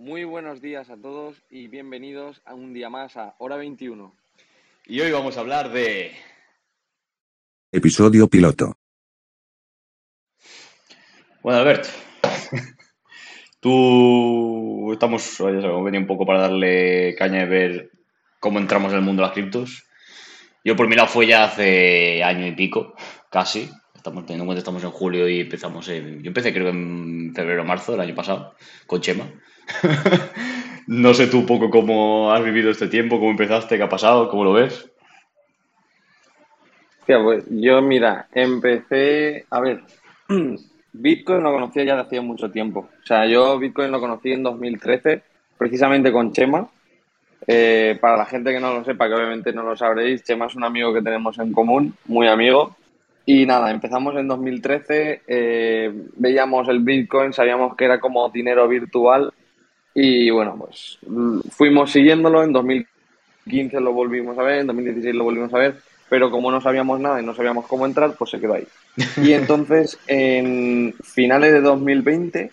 Muy buenos días a todos y bienvenidos a un día más a Hora 21. Y hoy vamos a hablar de... Episodio piloto. Bueno, Albert, tú estamos, ya sabes, hemos venido un poco para darle caña y ver cómo entramos en el mundo de las criptos. Yo por mi lado fue ya hace año y pico, casi. Estamos teniendo en cuenta estamos en julio y empezamos en, Yo empecé creo en febrero o marzo del año pasado, con Chema. no sé tú un poco cómo has vivido este tiempo, cómo empezaste, qué ha pasado, cómo lo ves. Pues yo, mira, empecé. A ver, Bitcoin lo conocía ya de hacía mucho tiempo. O sea, yo Bitcoin lo conocí en 2013, precisamente con Chema. Eh, para la gente que no lo sepa, que obviamente no lo sabréis, Chema es un amigo que tenemos en común, muy amigo. Y nada, empezamos en 2013, eh, veíamos el Bitcoin, sabíamos que era como dinero virtual y bueno, pues fuimos siguiéndolo, en 2015 lo volvimos a ver, en 2016 lo volvimos a ver, pero como no sabíamos nada y no sabíamos cómo entrar, pues se quedó ahí. Y entonces, en finales de 2020,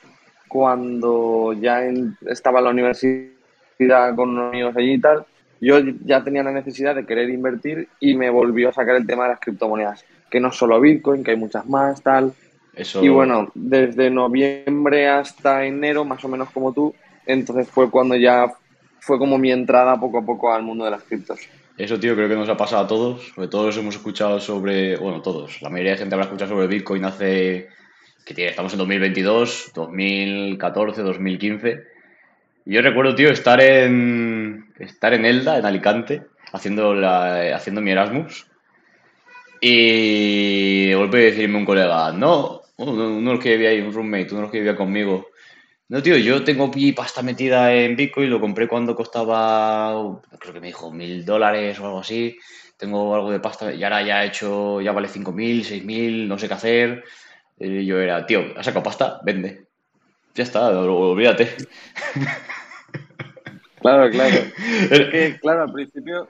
cuando ya estaba en la universidad con unos amigos allí y tal, yo ya tenía la necesidad de querer invertir y me volvió a sacar el tema de las criptomonedas, que no solo Bitcoin, que hay muchas más, tal. Eso... Y bueno, desde noviembre hasta enero, más o menos como tú, entonces fue cuando ya fue como mi entrada poco a poco al mundo de las criptos. Eso, tío, creo que nos ha pasado a todos. Sobre todos hemos escuchado sobre, bueno, todos, la mayoría de gente habrá escuchado sobre Bitcoin hace, que tiene, estamos en 2022, 2014, 2015. Y yo recuerdo, tío, estar en, estar en Elda, en Alicante, haciendo, la, haciendo mi Erasmus. Y de golpe decirme un colega, no, uno, de los que vivía ahí, un roommate, uno de los que vivía conmigo, no, tío, yo tengo pasta metida en Bitcoin, lo compré cuando costaba, creo que me dijo mil dólares o algo así. Tengo algo de pasta y ahora ya he hecho, ya vale cinco mil, seis mil, no sé qué hacer. Y yo era, tío, ¿has sacado pasta? Vende. Ya está, olvídate. Claro, claro. Es que, claro, al principio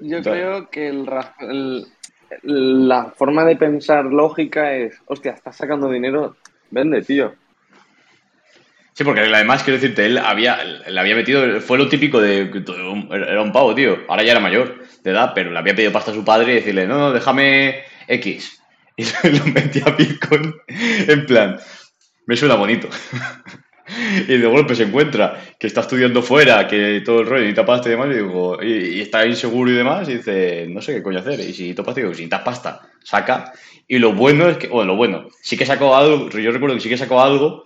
yo creo que el, la forma de pensar lógica es, hostia, estás sacando dinero, vende, tío. Sí, porque además, quiero decirte, él había, le había metido, fue lo típico de, era un pavo, tío, ahora ya era mayor de edad, pero le había pedido pasta a su padre y decirle, no, no, déjame X. Y lo metía a Bitcoin en plan, me suena bonito. y de golpe se encuentra que está estudiando fuera, que todo el rollo necesita pasta y demás, y, digo, y, está inseguro y demás, y dice, no sé qué coño hacer. Y si pasta, digo, si saca. Y lo bueno es que, bueno, lo bueno, sí que sacó algo, yo recuerdo que sí que sacó algo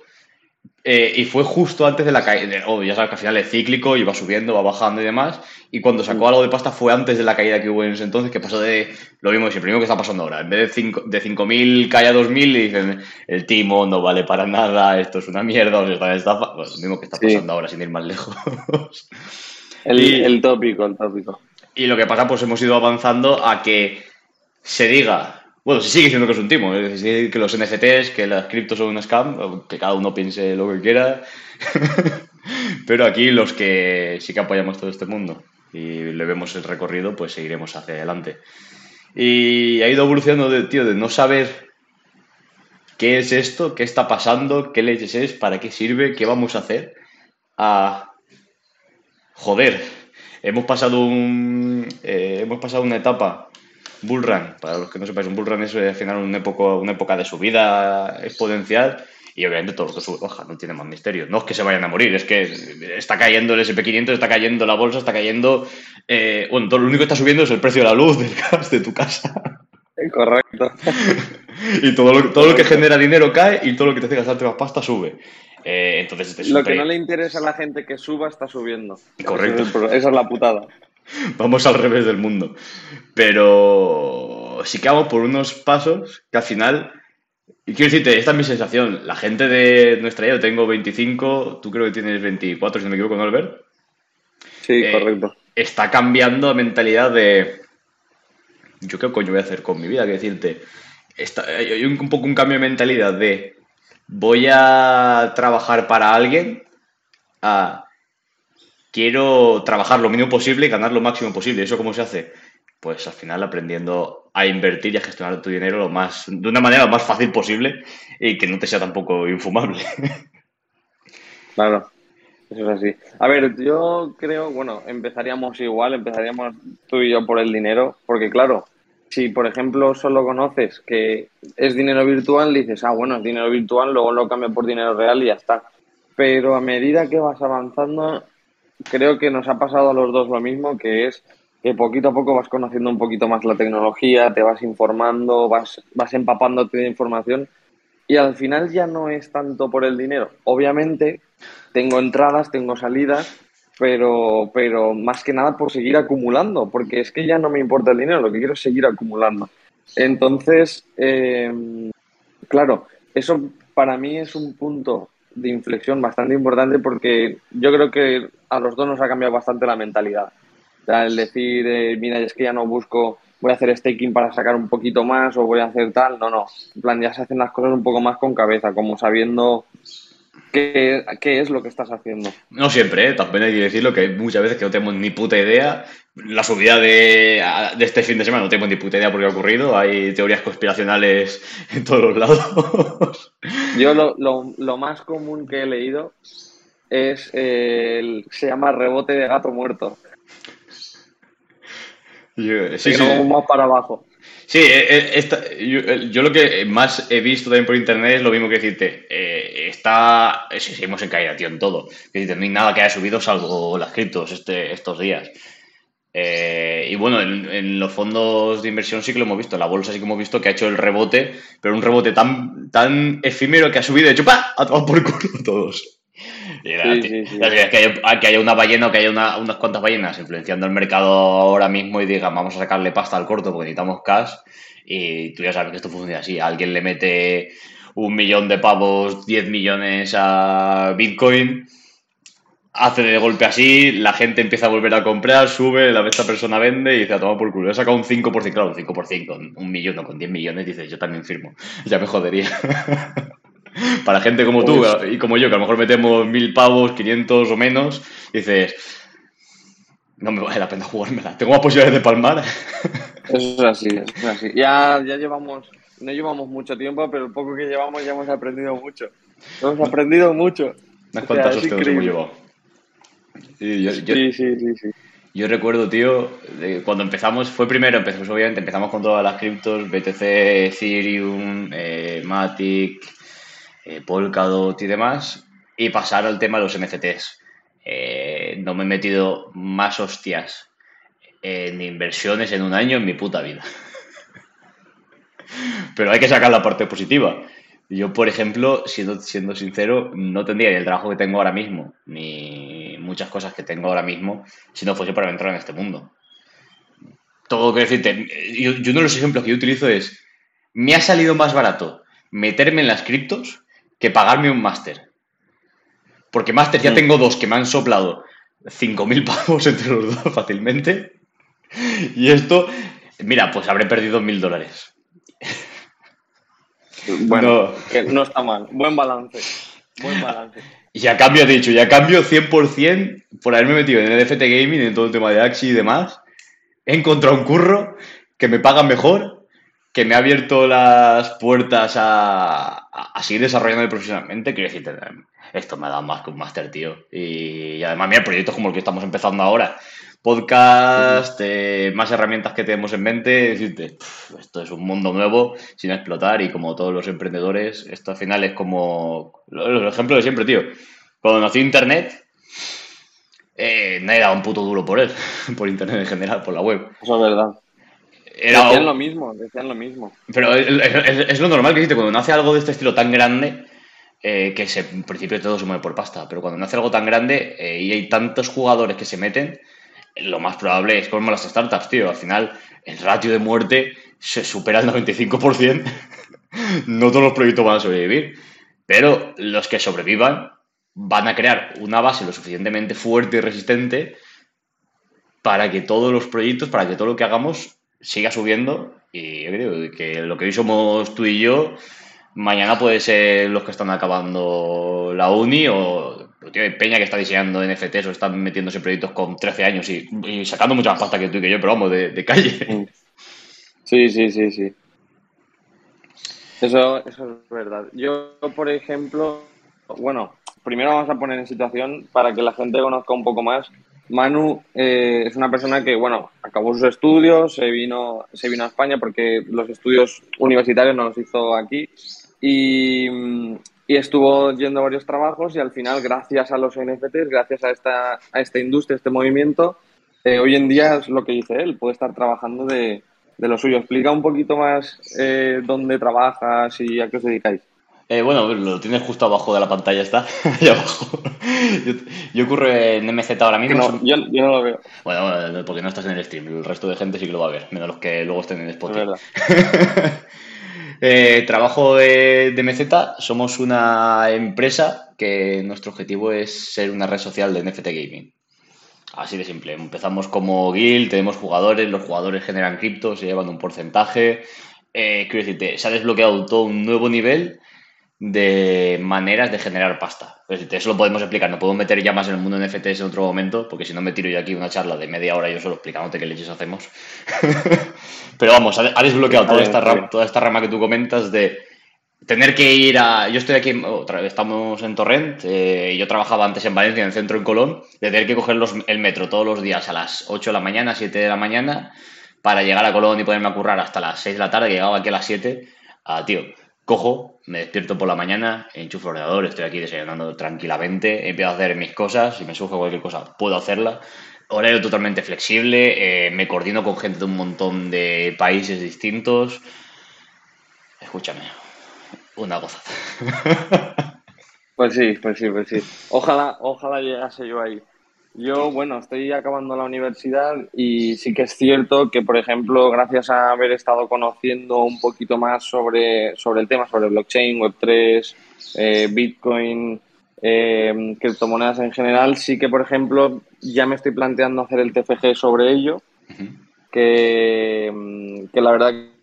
eh, y fue justo antes de la caída. Oh, ya sabes que al final es cíclico y va subiendo, va bajando y demás. Y cuando sacó algo de pasta fue antes de la caída que hubo en ese entonces, que pasó de lo mismo el primero que está pasando ahora. En vez de 5.000 cae a 2.000 y dicen el timo no vale para nada, esto es una mierda, o sea, estafa. Pues lo mismo que está pasando ahora, sin ir más lejos. el, el tópico, el tópico. Y lo que pasa, pues hemos ido avanzando a que se diga bueno, se sigue diciendo que es un timo, es decir, que los NFTs, que las criptos son un scam, que cada uno piense lo que quiera. Pero aquí los que sí que apoyamos todo este mundo y le vemos el recorrido, pues seguiremos hacia adelante. Y ha ido evolucionando de, tío, de no saber qué es esto, qué está pasando, qué leyes es, para qué sirve, qué vamos a hacer, a joder. Hemos pasado un, eh, hemos pasado una etapa bullrun, para los que no sepáis, un bullrun es eh, al final una época, una época de subida exponencial y obviamente todo lo que sube baja, no tiene más misterio. No es que se vayan a morir, es que está cayendo el SP500, está cayendo la bolsa, está cayendo... Eh, bueno, todo, lo único que está subiendo es el precio de la luz, del gas, de tu casa. Correcto. y todo lo, todo lo que genera dinero cae y todo lo que te hace gastarte más pasta sube. Eh, entonces, este Lo que no le interesa a la gente que suba está subiendo. Correcto. Esa es la putada. Vamos al revés del mundo. Pero sí que vamos por unos pasos que al final. Y quiero decirte, esta es mi sensación. La gente de nuestra edad, yo tengo 25, tú creo que tienes 24, si no me equivoco, ¿no, Albert? Sí, eh, correcto. Está cambiando la mentalidad de. ¿Yo qué coño voy a hacer con mi vida? Que decirte. Está, hay un poco un cambio de mentalidad de. Voy a trabajar para alguien. A quiero trabajar lo mínimo posible y ganar lo máximo posible. ¿Eso cómo se hace? Pues al final aprendiendo a invertir y a gestionar tu dinero lo más, de una manera lo más fácil posible y que no te sea tampoco infumable. Claro. Eso es así. A ver, yo creo, bueno, empezaríamos igual, empezaríamos tú y yo por el dinero, porque claro, si por ejemplo solo conoces que es dinero virtual, dices, ah, bueno, es dinero virtual, luego lo cambio por dinero real y ya está. Pero a medida que vas avanzando, creo que nos ha pasado a los dos lo mismo, que es que poquito a poco vas conociendo un poquito más la tecnología, te vas informando, vas, vas empapándote de información y al final ya no es tanto por el dinero. Obviamente tengo entradas, tengo salidas, pero, pero más que nada por seguir acumulando, porque es que ya no me importa el dinero, lo que quiero es seguir acumulando. Entonces, eh, claro, eso para mí es un punto de inflexión bastante importante porque yo creo que a los dos nos ha cambiado bastante la mentalidad. O sea, el decir, eh, mira, es que ya no busco, voy a hacer staking para sacar un poquito más o voy a hacer tal, no, no. En plan, ya se hacen las cosas un poco más con cabeza, como sabiendo qué, qué es lo que estás haciendo. No siempre, ¿eh? también hay que decirlo que muchas veces que no tenemos ni puta idea. La subida de, de este fin de semana no tenemos ni puta idea por qué ha ocurrido. Hay teorías conspiracionales en todos los lados. Yo lo, lo, lo más común que he leído es el, se llama rebote de gato muerto. Sí, sí. más para abajo. Sí, eh, eh, esta- yo, eh, yo lo que más he visto también por internet es lo mismo que decirte. está. sí, Seguimos en tío, en todo. Que decirte, no hay nada que haya subido salvo las criptos este, estos días. Y bueno, en, los fondos de inversión sí que lo hemos visto. La bolsa sí que hemos visto que ha hecho el rebote, pero un rebote tan, tan efímero que ha subido y ha hecho ¡pa! A tomar por culo todos. Y era, Sí, sí, sí. la es que, haya, que haya una ballena o que haya una- unas cuantas ballenas influenciando el mercado ahora mismo y digan vamos a sacarle pasta al corto porque necesitamos cash y tú ya sabes que esto funciona así. Alguien le mete un millón de pavos, 10 millones a Bitcoin, hace de golpe así, la gente empieza a volver a comprar, sube, la esta persona vende y dice a tomar por culo. He sacado un 5%, claro, un 5% con un millón o con 10 millones, dices yo también firmo. Ya me jodería. Para gente como tú Pues- y como yo, que a lo mejor metemos mil pavos, 500 o menos, dices, no me vale la pena jugármela. Tengo más posibilidades de palmar. Eso es así, eso es así. Ya, ya llevamos, no llevamos mucho tiempo, pero el poco que llevamos ya hemos aprendido mucho. Hemos aprendido mucho. Unas O cuantas sea, hostias hemos llevado. Sí, yo, yo- Sí, sí, sí, sí. yo recuerdo, tío, de cuando empezamos, fue primero, empezamos obviamente, empezamos con todas las criptos, BTC, Ethereum, eh, Matic, eh, Polkadot y demás, y pasar al tema de los NFTs. Eh, no me he metido más hostias en inversiones en un año en mi puta vida. Pero hay que sacar la parte positiva. Yo, por ejemplo, siendo, siendo sincero, no tendría ni el trabajo que tengo ahora mismo, ni muchas cosas que tengo ahora mismo, si no fuese para entrar en este mundo. Todo que decirte, yo uno de los ejemplos que yo utilizo es, me ha salido más barato meterme en las criptos que pagarme un máster. Porque máster ya Mm. tengo dos que me han soplado 5.000 pavos entre los dos fácilmente. Y esto, mira, pues habré perdido 1.000 dólares. Bueno, No. que no está mal. Buen balance. Buen balance. Y a cambio, he dicho, y a cambio 100% por haberme metido en el NFT Gaming, en todo el tema de Axi y demás, he encontrado un curro que me paga mejor, que me ha abierto las puertas a, a- a seguir desarrollando profesionalmente. Quiero decirte, esto me ha dado más que un máster, tío. Y, y además, mira, proyectos como el que estamos empezando ahora. Podcast, eh, más herramientas que tenemos en mente. Decirte, esto es un mundo nuevo sin explotar y como todos los emprendedores, esto al final es como los ejemplos de siempre, tío. Cuando nació Internet, eh, nadie daba un puto duro por él, por Internet en general, por la web. Eso es verdad. Era, Decían lo mismo, decían lo mismo. pero es, es- es lo normal que existe cuando nace algo de este estilo tan grande, eh, que se, en principio todo se mueve por pasta, pero cuando nace algo tan grande eh, y hay tantos jugadores que se meten, lo más probable es como las startups, tío. Al final, el ratio de muerte se supera el 95%. no todos los proyectos van a sobrevivir, pero los que sobrevivan van a crear una base lo suficientemente fuerte y resistente para que todos los proyectos, para que todo lo que hagamos siga subiendo y yo creo que lo que hoy somos tú y yo, mañana puede ser los que están acabando la uni o tío, hay Peña que está diseñando NFTs o están metiéndose proyectos con 13 años y, sacando mucha más pasta que tú y que yo, pero vamos, de, de calle. Sí, sí, sí, sí. Eso, eso es verdad. Yo, por ejemplo, bueno, primero vamos a poner en situación para que la gente conozca un poco más. Manu eh, es una persona que, bueno, acabó sus estudios, se vino, se vino a España porque los estudios universitarios no los hizo aquí y, y estuvo yendo a varios trabajos y al final, gracias a los NFTs, gracias a esta, a esta industria, a este movimiento, eh, hoy en día es lo que dice él, puede estar trabajando de, de lo suyo. Explica un poquito más eh, dónde trabajas y a qué os dedicáis. Eh, bueno, lo tienes justo abajo de la pantalla, está. Ahí abajo. Yo, yo ocurro en MZ ahora mismo. No, yo, yo, no lo veo. Bueno, bueno, porque no estás en el stream. El resto de gente sí que lo va a ver, menos los que luego estén en Spotify. eh, trabajo de, de MZ. Somos una empresa que nuestro objetivo es ser una red social de NFT Gaming. Así de simple. Empezamos como guild, tenemos jugadores, los jugadores generan cripto, se llevan un porcentaje. Eh, quiero decirte, se ha desbloqueado todo un nuevo nivel de maneras de generar pasta. Eso lo podemos explicar, no podemos meter ya más en el mundo de NFTs en otro momento, porque si no me tiro yo aquí una charla de media hora yo solo explicándote qué leches hacemos. Pero vamos, ha desbloqueado toda esta, rama, toda esta rama que tú comentas de tener que ir a... Yo estoy aquí, otra vez estamos en Torrent, eh, yo trabajaba antes en Valencia, en el centro en Colón, de tener que coger los, el metro todos los días a las 8 de la mañana, 7 de la mañana, para llegar a Colón y poderme a currar hasta las 6 de la tarde, que llegaba aquí a las 7, a, tío, cojo, me despierto por la mañana, enchufo el ordenador, estoy aquí desayunando tranquilamente, empiezo a hacer mis cosas, si me surge cualquier cosa, puedo hacerla. Horario totalmente flexible, eh, me coordino con gente de un montón de países distintos. Escúchame, una cosa. Pues sí, pues sí, pues sí. Ojalá, ojalá llegase yo ahí. Yo, bueno, estoy acabando la universidad y sí que es cierto que, por ejemplo, gracias a haber estado conociendo un poquito más sobre, sobre el tema, sobre blockchain, Web3, eh, Bitcoin, eh, criptomonedas en general, sí que, por ejemplo, ya me estoy planteando hacer el TFG sobre ello, uh -huh. que, que la verdad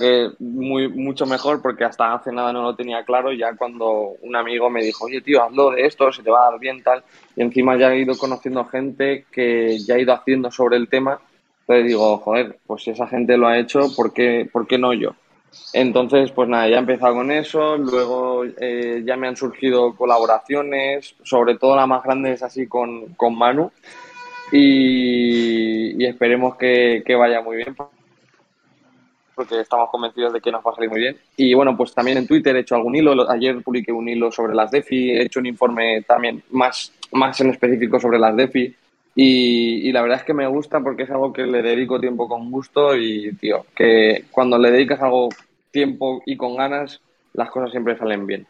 eh, muy, mucho mejor porque hasta hace nada no lo tenía claro. Ya cuando un amigo me dijo, oye, tío, hazlo de esto, se te va a dar bien, tal. Y encima ya he ido conociendo gente que ya ha ido haciendo sobre el tema. Entonces digo, joder, pues si esa gente lo ha hecho, ¿por qué, ¿por qué no yo? Entonces, pues nada, ya he empezado con eso. Luego eh, ya me han surgido colaboraciones, sobre todo la más grande es así con, con Manu. Y, y esperemos que, que vaya muy bien porque estamos convencidos de que nos va a salir muy bien. Y bueno, pues también en Twitter he hecho algún hilo. Ayer publiqué un hilo sobre las DeFi, he hecho un informe también más, más en específico sobre las DeFi. Y, y, la verdad es que me gusta porque es algo que le dedico tiempo con gusto y, tío, que cuando le dedicas algo tiempo y con ganas, las cosas siempre salen bien.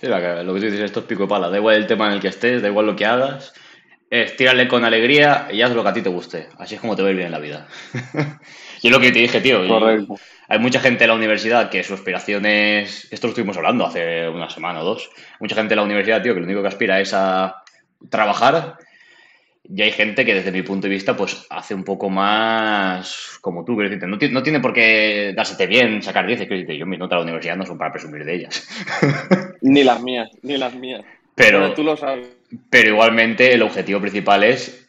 Sí, lo que tú dices, esto es pico de pala. Da igual el tema en el que estés, da igual lo que hagas. Es tírale con alegría y haz lo que a ti te guste. Así es como te va a ir bien en la vida. Yo lo que te dije, tío. Correcto. Hay mucha gente en la universidad que su aspiración es. Esto lo estuvimos hablando hace una semana o dos. Mucha gente en la universidad, tío, que lo único que aspira es a trabajar. Y hay gente que, desde mi punto de vista, pues hace un poco más como tú. Decirte, no, no tiene por qué dársete bien, sacar 10. Quiero decirte, yo mis notas de la universidad no son para presumir de ellas. ni las mías, ni las mías. Pero, pero tú lo sabes. Pero igualmente, el objetivo principal es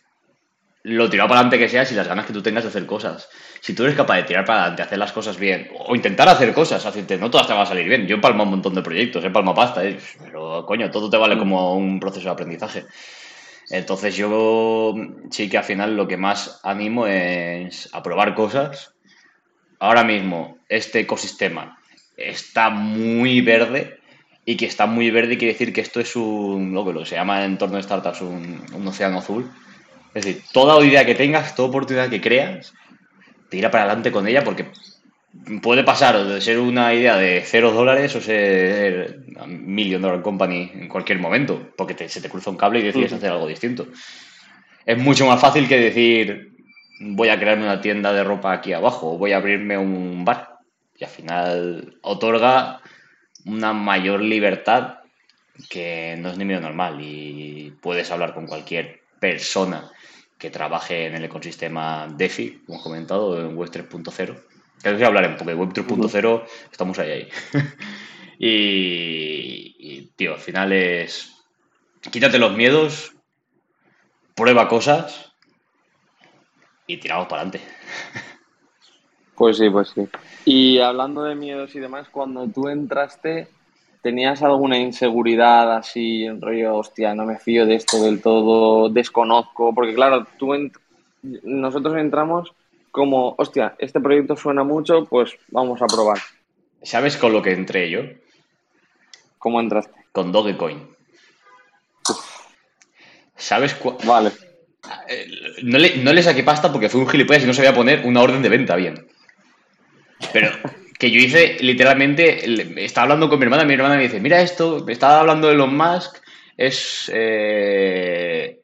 lo tirado para adelante que seas y las ganas que tú tengas de hacer cosas. Si tú eres capaz de tirar para adelante, hacer las cosas bien, o intentar hacer cosas, hacerte, no todas te van a salir bien. Yo he palmado un montón de proyectos, he palmado pasta, ¿eh? pero coño, todo te vale como un proceso de aprendizaje. Entonces yo sí que al final lo que más animo es a probar cosas. Ahora mismo este ecosistema está muy verde y que está muy verde quiere decir que esto es un, lo que se llama en entorno de startups un, un océano azul es decir, toda idea que tengas, toda oportunidad que creas, tira para adelante con ella porque puede pasar de ser una idea de cero dólares o ser a million dollar company en cualquier momento, porque te, se te cruza un cable y decides uh -huh. hacer algo distinto. Es mucho más fácil que decir, voy a crearme una tienda de ropa aquí abajo, o voy a abrirme un bar. Y al final otorga una mayor libertad que no es ni medio normal y puedes hablar con cualquier persona que trabaje en el ecosistema DeFi, como hemos comentado, en Web 3.0. Que voy a hablar un poco de Web 3.0, estamos ahí, ahí. y, y, tío, al final es. Quítate los miedos, prueba cosas y tiramos para adelante. Pues sí, pues sí. Y hablando de miedos y demás, cuando tú entraste, ¿tenías alguna inseguridad así en rollo, hostia, no me fío de esto del todo, desconozco? Porque claro, tú nosotros entramos como, hostia, este proyecto suena mucho, pues vamos a probar. ¿Sabes con lo que entré yo? ¿Cómo entraste? Con Dogecoin. ¿Sabes cuál? Vale. Eh, no le, no le saqué pasta porque fue un gilipollas y no sabía poner una orden de venta bien. Pero que yo hice literalmente, estaba hablando con mi hermana, mi hermana me dice, mira esto, me estaba hablando de Elon Musk, es... Eh,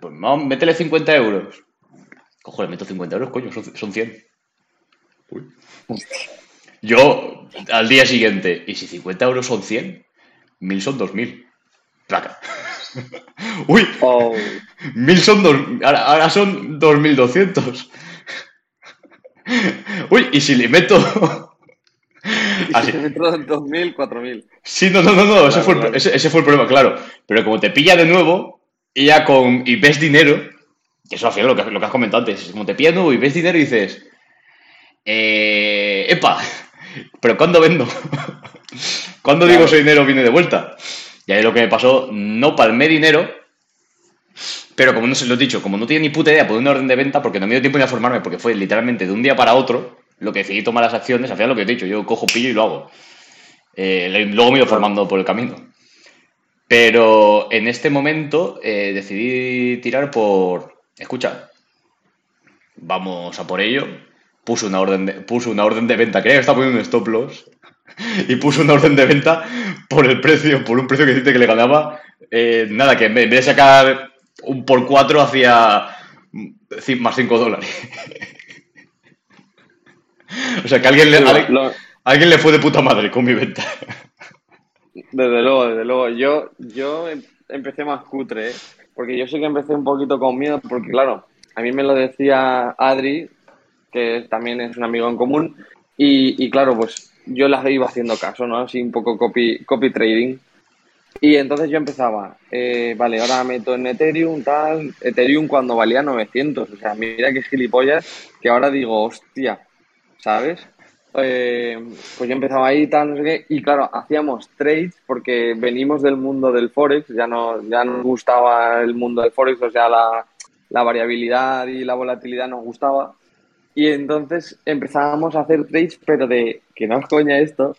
pues no, métele 50 euros. Cojo, le meto 50 euros, coño, son, 100. Yo, al día siguiente, ¿y si 50 euros son 100? 1000 son 2000. Placa. Uy, oh. 1000 son dos, ahora, ahora son 2200. Uy, y si le meto. ¿Y si meto 2.000, 4.000. Sí, no, no, no, no. ese, fue el, ese, fue el, problema, claro. Pero como te pilla de nuevo, y ya con. y ves dinero, que eso al final lo que, lo que has comentado antes, como te pilla de nuevo y ves dinero y dices. Eh, ¡Epa! ¿Pero cuándo vendo? ¿Cuándo digo ese dinero viene de vuelta? Y ahí lo que me pasó, no palmé dinero, pero como no se lo he dicho, como no tenía ni puta idea por una orden de venta, porque no me dio tiempo ni a formarme, porque fue literalmente de un día para otro, lo que decidí tomar las acciones, al final lo que he dicho, yo cojo pillo y lo hago. Eh, luego me he ido formando por el camino. Pero en este momento eh, decidí tirar por. Escucha, vamos a por ello. Puse una orden de, puse una orden de venta, creía que estaba poniendo un stop loss. Y puse una orden de venta por el precio, por un precio que dice que le ganaba. Eh, nada, que en vez de sacar un por cuatro hacía más 5 dólares. o sea que alguien le, alguien, le fue de puta madre con mi venta. Desde luego, desde luego. Yo, yo em, empecé más cutre, ¿eh? porque yo sí que empecé un poquito con miedo, porque claro, a mí me lo decía Adri, que también es un amigo en común, y, y claro, pues yo las iba haciendo caso, ¿no? Así un poco copy, copy trading. Y entonces yo empezaba, eh, vale, ahora meto en Ethereum, tal, Ethereum cuando valía 900, o sea, mira qué gilipollas, que ahora digo, hostia, ¿sabes? Eh, pues yo empezaba ahí, tal, no sé qué, y claro, hacíamos trades porque venimos del mundo del Forex, ya, no, ya nos gustaba el mundo del Forex, o sea, la, la variabilidad y la volatilidad nos gustaba, y entonces empezábamos a hacer trades, pero de, que no es coña esto,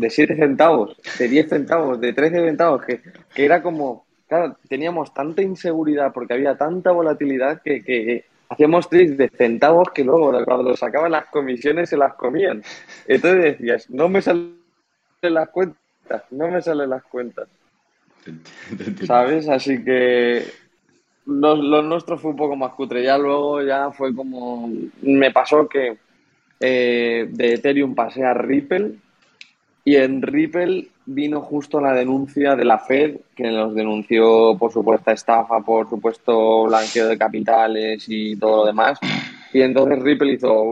de 7 centavos, de 10 centavos, de 13 centavos, que, era como, claro, teníamos tanta inseguridad porque había tanta volatilidad que, hacíamos trades de centavos que luego cuando sacaban las comisiones se las comían. Entonces decías, no me salen las cuentas, no me salen las cuentas. ¿Sabes? Así que lo, lo, nuestro fue un poco más cutre. Ya luego ya fue como, me pasó que eh, de Ethereum pasé a Ripple y en Ripple vino justo la denuncia de la Fed, que nos denunció por supuesta estafa, por supuesto blanqueo de capitales y todo lo demás. Y entonces Ripple hizo...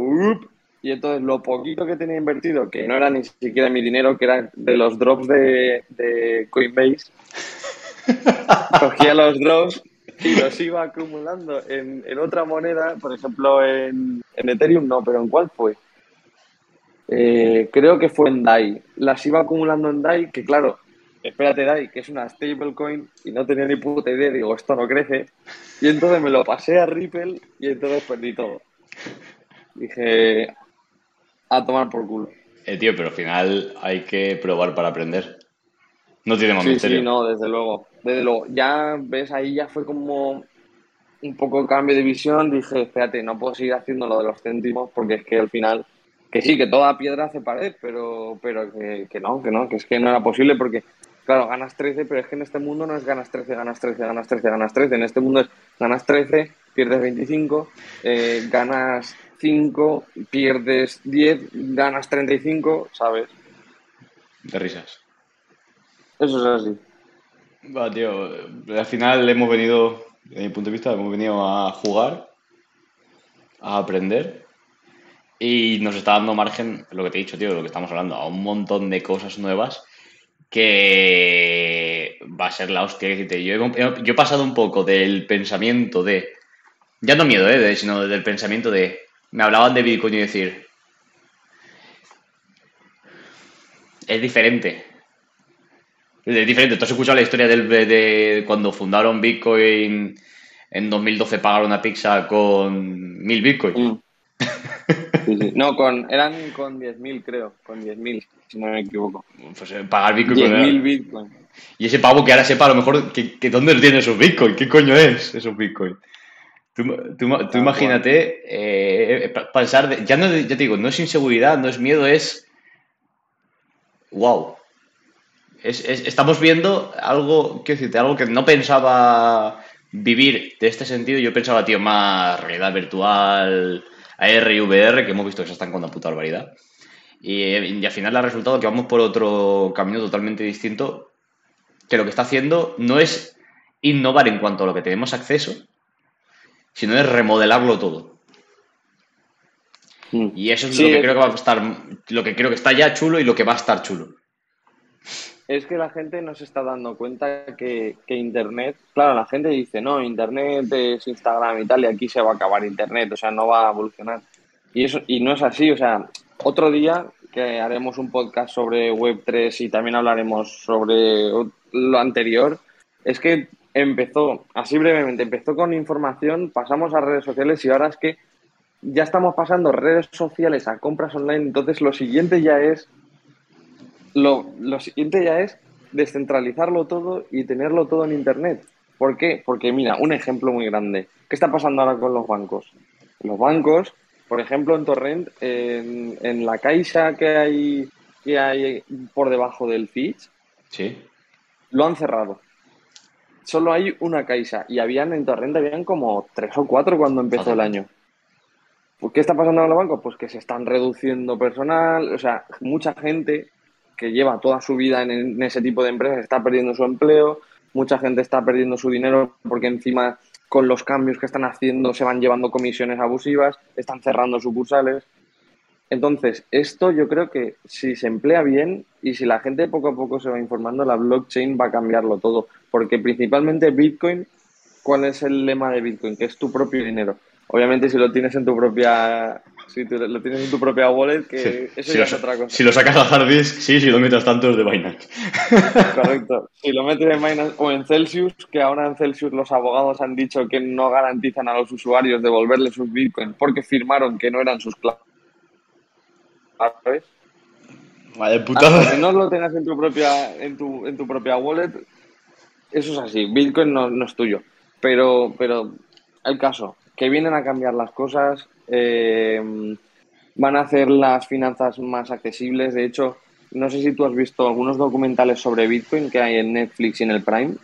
y entonces lo poquito que tenía invertido, que no era ni siquiera mi dinero, que era de los drops de, Coinbase, cogía los drops y los iba acumulando en, otra moneda, por ejemplo en Ethereum no, pero ¿en cuál fue? Eh, creo que fue en DAI. Las iba acumulando en DAI, que claro, espérate DAI, que es una stablecoin, y no tenía ni puta idea, digo, esto no crece. Y entonces me lo pasé a Ripple y entonces perdí todo. Dije, a tomar por culo. Eh, tío, pero al final hay que probar para aprender. No tiene más sí, Sí, no, desde luego. Desde luego. Ya, ves, ahí ya fue como un poco cambio de visión. Dije, espérate, no puedo seguir haciendo lo de los céntimos porque es que al final que sí, que toda piedra hace pared, pero, pero que, no, que no, que es que no era posible porque, claro, ganas 13, pero es que en este mundo no es ganas 13, ganas 13, ganas 13, ganas 13. En este mundo es ganas 13, pierdes 25, eh, ganas 5, pierdes 10, ganas 35, ¿sabes? De risas. Eso es así. Va, tío, al final hemos venido, desde mi punto de vista, hemos venido a jugar, a aprender y nos está dando margen, lo que te he dicho, tío, lo que estamos hablando, a un montón de cosas nuevas que va a ser la hostia. Yo he, yo he pasado un poco del pensamiento de, ya no miedo, ¿eh? sino del pensamiento de, me hablaban de Bitcoin y decir, es diferente. Es diferente. ¿Tú has escuchado la historia del, de cuando fundaron Bitcoin en 2012 pagaron una pizza con mil Bitcoin? Mm. Sí, sí. No, con, eran con 10.000 creo, con 10.000, si no me equivoco. Pues eh, pagar Bitcoin con 10.000 Bitcoin. Y ese pavo que ahora sepa a lo mejor que, que dónde tiene esos Bitcoin, qué coño es esos Bitcoin. Tú, tú- tú imagínate eh, pensar, de- ya, no, ya te digo, no es inseguridad, no es miedo, es wow. Es- es- estamos viendo algo, quiero decirte, algo que no pensaba vivir de este sentido. Yo pensaba, tío, más realidad virtual, AR y VR, que hemos visto que se están con una puta barbaridad. Y, eh, y al final ha resultado que vamos por otro camino totalmente distinto, que lo que está haciendo no es innovar en cuanto a lo que tenemos acceso, sino es remodelarlo todo. Mm. Y eso es Sí, lo que es- creo que va a estar, lo que creo que está ya chulo y lo que va a estar chulo. Es que la gente no se está dando cuenta que, que Internet, claro, la gente dice, no, Internet es Instagram y tal, y aquí se va a acabar Internet, o sea, no va a evolucionar. Y, eso, y no es así, o sea, otro día que haremos un podcast sobre Web3 y también hablaremos sobre lo anterior, es que empezó, así brevemente, empezó con información, pasamos a redes sociales y ahora es que ya estamos pasando redes sociales a compras online, entonces lo siguiente ya es lo, lo siguiente ya es descentralizarlo todo y tenerlo todo en Internet. ¿Por qué? Porque mira, un ejemplo muy grande. ¿Qué está pasando ahora con los bancos? Los bancos, por ejemplo, en Torrent, en, en la caixa que hay, que hay por debajo del Fitch, Sí. lo han cerrado. Solo hay una caixa y habían en Torrent habían como tres o cuatro cuando empezó el año. ¿Qué está pasando en los bancos? Pues que se están reduciendo personal, o sea, mucha gente que lleva toda su vida en, ese tipo de empresas está perdiendo su empleo, mucha gente está perdiendo su dinero porque encima con los cambios que están haciendo se van llevando comisiones abusivas, están cerrando sucursales. Entonces, esto yo creo que si se emplea bien y si la gente poco a poco se va informando, la blockchain va a cambiarlo todo. Porque principalmente Bitcoin, ¿cuál es el lema de Bitcoin? Que es tu propio dinero. Obviamente si lo tienes en tu propia, si tú lo tienes en tu propia wallet, que Sí. eso Si, ya lo, es otra cosa. si lo sacas a hard disk, sí, si lo metes tanto es de Binance. Correcto. Si lo metes en Binance o en Celsius, que ahora en Celsius los abogados han dicho que no garantizan a los usuarios devolverles sus Bitcoin porque firmaron que no eran sus claves. Vale, Hasta putada. que no lo tengas en tu propia, en tu, en tu propia wallet, eso es así. Bitcoin no, no es tuyo. Pero, pero el caso, que vienen a cambiar las cosas, eh, van a hacer las finanzas más accesibles. De hecho, no sé si tú has visto algunos documentales sobre Bitcoin que hay en Netflix y en el Prime.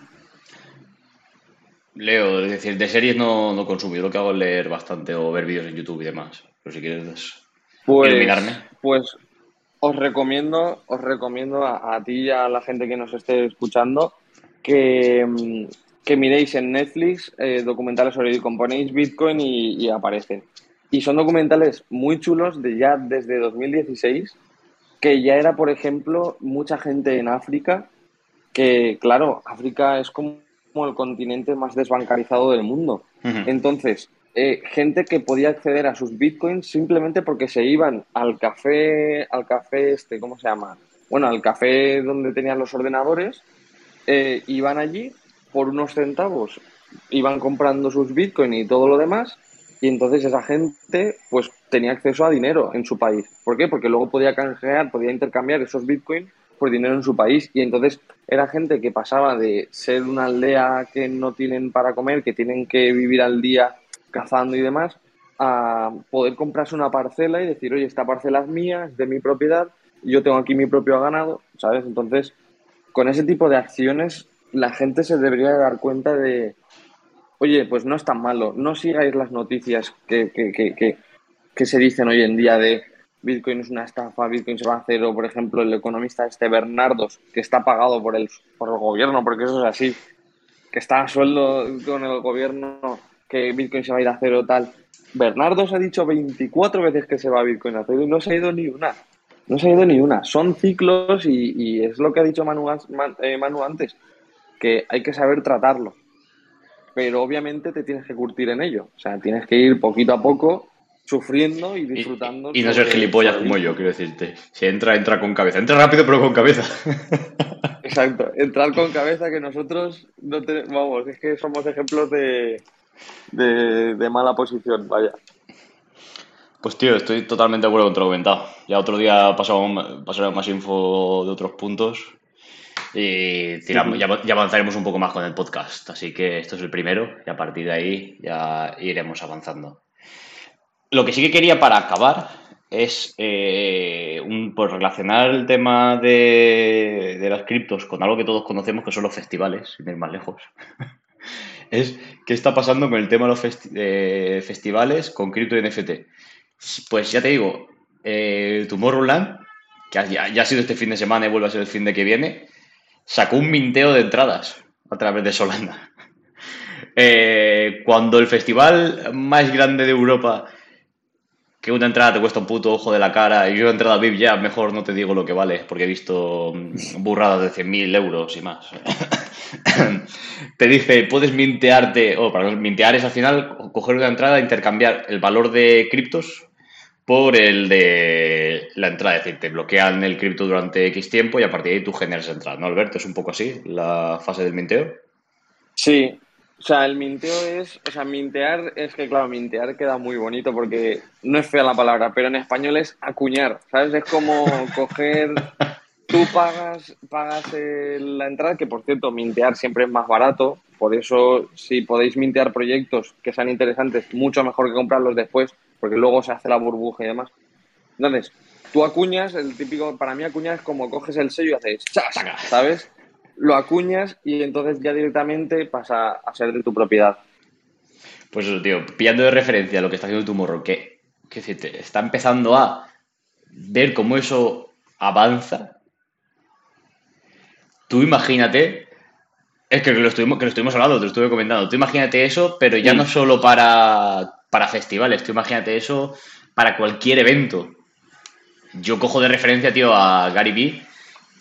Leo, es decir, de series no, no consumo. Yo lo que hago es leer bastante o ver vídeos en YouTube y demás. Pero si quieres Pues, iluminarme. pues os recomiendo, os recomiendo a, a ti y a la gente que nos esté escuchando que, mm, que miréis en Netflix eh, documentales sobre Bitcoin. Ponéis Bitcoin y, y aparecen. Y son documentales muy chulos de ya desde 2016, que ya era, por ejemplo, mucha gente en África, que claro, África es como el continente más desbancarizado del mundo. Entonces, eh, gente que podía acceder a sus bitcoins simplemente porque se iban al café, al café este, ¿cómo se llama? Bueno, al café donde tenían los ordenadores, eh, iban allí por unos centavos, iban comprando sus bitcoins y todo lo demás, y entonces esa gente pues tenía acceso a dinero en su país. ¿Por qué? Porque luego podía canjear, podía intercambiar esos bitcoins por dinero en su país y entonces era gente que pasaba de ser una aldea que no tienen para comer, que tienen que vivir al día cazando y demás, a poder comprarse una parcela y decir, oye, esta parcela es mía, es de mi propiedad, yo tengo aquí mi propio ganado, ¿sabes? Entonces, con ese tipo de acciones, la gente se debería dar cuenta de, oye, pues no es tan malo, no sigáis las noticias que, que, que, que, se dicen hoy en día de Bitcoin es una estafa, Bitcoin se va a hacer, o por ejemplo el economista este Bernardos, que está pagado por el, por el gobierno, porque eso es así, que está a sueldo con el gobierno, que Bitcoin se va a ir a cero tal. Bernardos ha dicho 24 veces que se va a Bitcoin a cero y no se ha ido ni una. No se ha ido ni una. Son ciclos y, es lo que ha dicho eh, Manu antes, que hay que saber tratarlo. Pero obviamente te tienes que curtir en ello. O sea, tienes que ir poquito a poco sufriendo y disfrutando. Y, no ser gilipollas como yo, quiero decirte. Si entra, entra con cabeza. Entra rápido, pero con cabeza. Exacto, entrar con cabeza que nosotros no tenemos. Vamos, es que somos ejemplos de, de, mala posición, vaya. Pues tío, estoy totalmente de acuerdo con todo lo comentado. Ya otro día pasaremos más info de otros puntos y tiramos, ya, ya, avanzaremos un poco más con el podcast. Así que esto es el primero y a partir de ahí ya iremos avanzando. Lo que sí que quería para acabar es eh, un, pues relacionar el tema de, las criptos con algo que todos conocemos que son los festivales, sin ir más lejos. es qué está pasando con el tema de los festivales con cripto y NFT. Pues ya te digo, eh, Tomorrowland, que ya, ya, ha sido este fin de semana y vuelve a ser el fin de que viene, sacó un minteo de entradas a través de Solana. Eh, cuando el festival más grande de Europa, que una entrada te cuesta un puto ojo de la cara, y yo he entrado a VIP ya, mejor no te digo lo que vale, porque he visto mm, burradas de 100.000 euros y más. te dice, puedes mintearte, o para mintear es al final coger una entrada, intercambiar el valor de criptos por el de la entrada. Es decir, te bloquean el cripto durante X tiempo y a partir de ahí tú generas entrada, ¿no, Alberto? Es un poco así la fase del minteo. Sí, o sea, el minteo es, o sea, mintear es que, claro, mintear queda muy bonito porque no es fea la palabra, pero en español es acuñar, ¿sabes? Es como coger, tú pagas, pagas la entrada, que por cierto, mintear siempre es más barato, por eso si podéis mintear proyectos que sean interesantes, mucho mejor que comprarlos después, porque luego se hace la burbuja y demás. Entonces, tú acuñas, el típico, para mí acuñar es como coges el sello y haces ¿sabes? Lo acuñas y entonces ya directamente pasa a ser de tu propiedad. Pues eso, tío, pillando de referencia lo que está haciendo tu morro, que, que está empezando a ver cómo eso avanza. Tú imagínate es que lo, estuvimos, que lo estuvimos hablando, te lo estuve comentando. Tú imagínate eso, pero ya no solo para, para festivales. Tú imagínate eso para cualquier evento. Yo cojo de referencia, tío, a Gary Vee,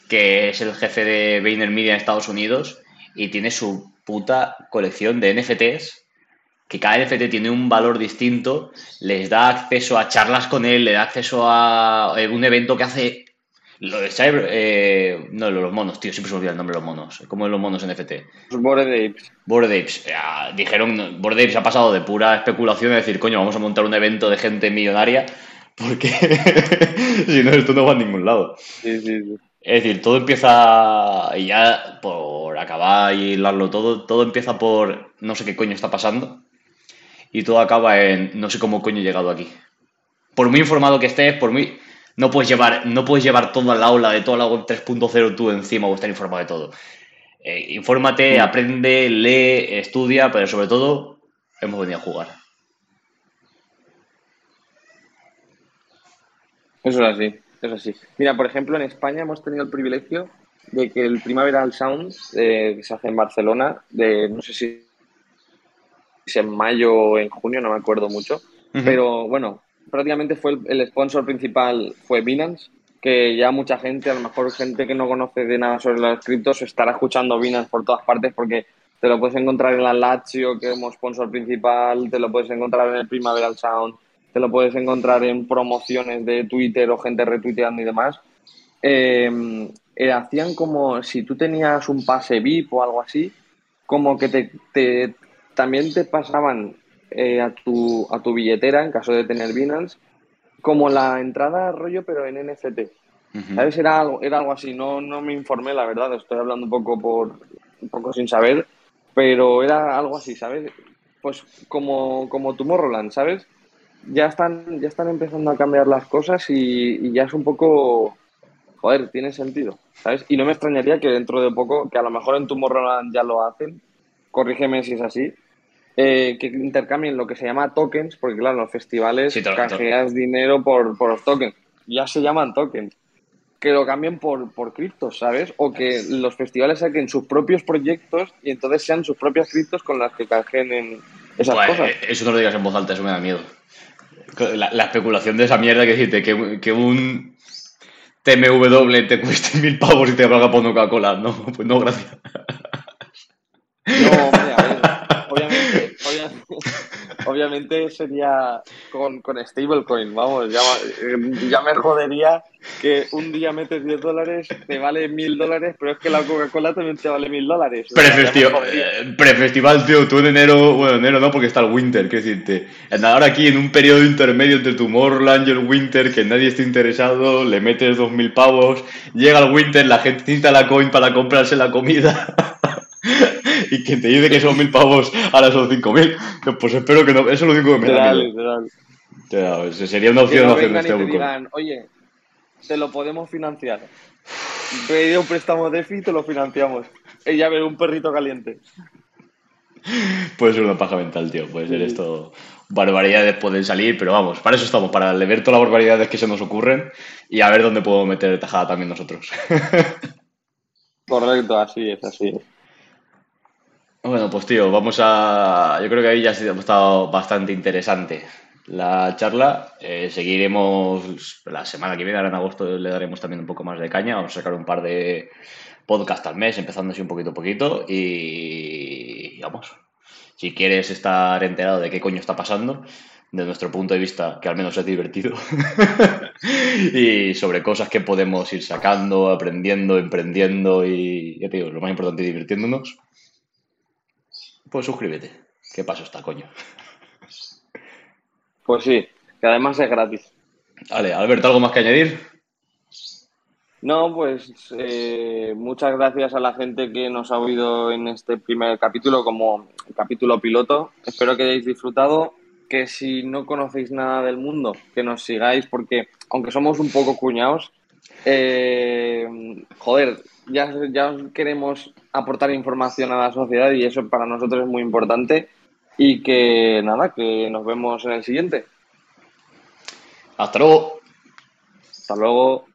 que es el jefe de VaynerMedia en Estados Unidos y tiene su puta colección de NFTs que cada NFT tiene un valor distinto, les da acceso a charlas con él, le da acceso a eh, un evento que hace lo de Cyber. Eh, no, los monos, tío, siempre se me olvida el nombre de los monos. ¿Cómo es los monos NFT? Los Bored Apes. Bored Apes. dijeron, Bored Apes ha pasado de pura especulación de decir, coño, vamos a montar un evento de gente millonaria, porque si no, esto no va a ningún lado. Sí, sí, sí. Es decir, todo empieza, y ya por acabar y hilarlo todo, todo empieza por no sé qué coño está pasando y todo acaba en no sé cómo coño he llegado aquí. Por muy informado que estés, por muy no puedes llevar, no puedes llevar todo el aula de todo la web 3.0 tú encima o estar informado de todo. Eh, infórmate, aprende, lee, estudia, pero sobre todo, hemos venido a jugar. Eso es así, es así. Mira, por ejemplo, en España hemos tenido el privilegio de que el Primaveral Sound, eh, que se hace en Barcelona, de no sé si es en mayo o en junio, no me acuerdo mucho, pero bueno, prácticamente fue el, sponsor principal fue Binance, que ya mucha gente, a lo mejor gente que no conoce de nada sobre los criptos, estará escuchando Binance por todas partes porque te lo puedes encontrar en la Lazio, que como sponsor principal, te lo puedes encontrar en el Primaveral Sound, te lo puedes encontrar en promociones de Twitter o gente retuiteando y demás. Em, eh, hacían como si tú tenías un pase VIP o algo así, como que te también te pasaban eh, a, tu, a tu billetera, en caso de tener Binance, como la entrada rollo, pero en NFT. ¿Sabes? Era algo, era algo así, no, no me informé, la verdad, estoy hablando un poco por un poco sin saber, pero era algo así, ¿sabes? Pues como, como Tomorrowland, ¿sabes? Ya están, ya están empezando a cambiar las cosas y, y ya es un poco joder, tiene sentido, ¿sabes? Y no me extrañaría que dentro de poco, que a lo mejor en Tomorrowland ya lo hacen, corrígeme si es así, eh, que intercambien lo que se llama tokens, porque claro, los festivales canjeas dinero por, los tokens. Ya se llaman tokens. Que lo cambien por, por criptos, ¿sabes? O que los festivales saquen sus propios proyectos y entonces sean sus propias criptos con las que canjeen esas cosas. Eh, eso no lo digas en voz alta, eso me da miedo. La, especulación de esa mierda que dice que, que un TMW te cueste mil pavos y te paga por Coca-Cola. No, pues no, gracias. No, hombre, a ver obviamente sería con, con stablecoin, vamos, ya, ya me jodería que un día metes 10 dólares, te vale 1000 dólares, pero es que la Coca-Cola también te vale 1000 dólares. Eh, prefestival, tío, tú en enero, bueno, enero no, porque está el winter, qué decirte. Ahora aquí en un periodo intermedio entre Tomorrowland y el winter, que nadie esté interesado, le metes 2000 pavos, llega el winter, la gente necesita la coin para comprarse la comida. y quien te dice que son mil pavos, ahora son cinco mil. Pues espero que no. Eso es lo único que me da. Literal. Sería una opción no hacer este digan, Oye, te lo podemos financiar. Pedí un préstamo de y te lo financiamos. Ella ve un perrito caliente. Puede ser una paja mental, tío. Puede ser esto. Barbaridades pueden salir, pero vamos, para eso estamos, para ver todas las barbaridades que se nos ocurren y a ver dónde podemos meter tajada también nosotros. Correcto, así es, así es. Bueno, pues tío, vamos a. Yo creo que ahí ya ha estado bastante interesante la charla. Eh, seguiremos la semana que viene, ahora en agosto le daremos también un poco más de caña. Vamos a sacar un par de podcasts al mes, empezando así un poquito a poquito. Y vamos, si quieres estar enterado de qué coño está pasando, de nuestro punto de vista, que al menos es divertido, y sobre cosas que podemos ir sacando, aprendiendo, emprendiendo y, ya te digo, lo más importante, divirtiéndonos pues suscríbete. ¿Qué paso está, coño? Pues sí, que además es gratis. Vale, Alberto, ¿algo más que añadir? No, pues eh, muchas gracias a la gente que nos ha oído en este primer capítulo como capítulo piloto. Espero que hayáis disfrutado. Que si no conocéis nada del mundo, que nos sigáis porque aunque somos un poco cuñados, eh, joder, ya, ya queremos aportar información a la sociedad y eso para nosotros es muy importante. Y que nada, que nos vemos en el siguiente. Hasta luego. Hasta luego.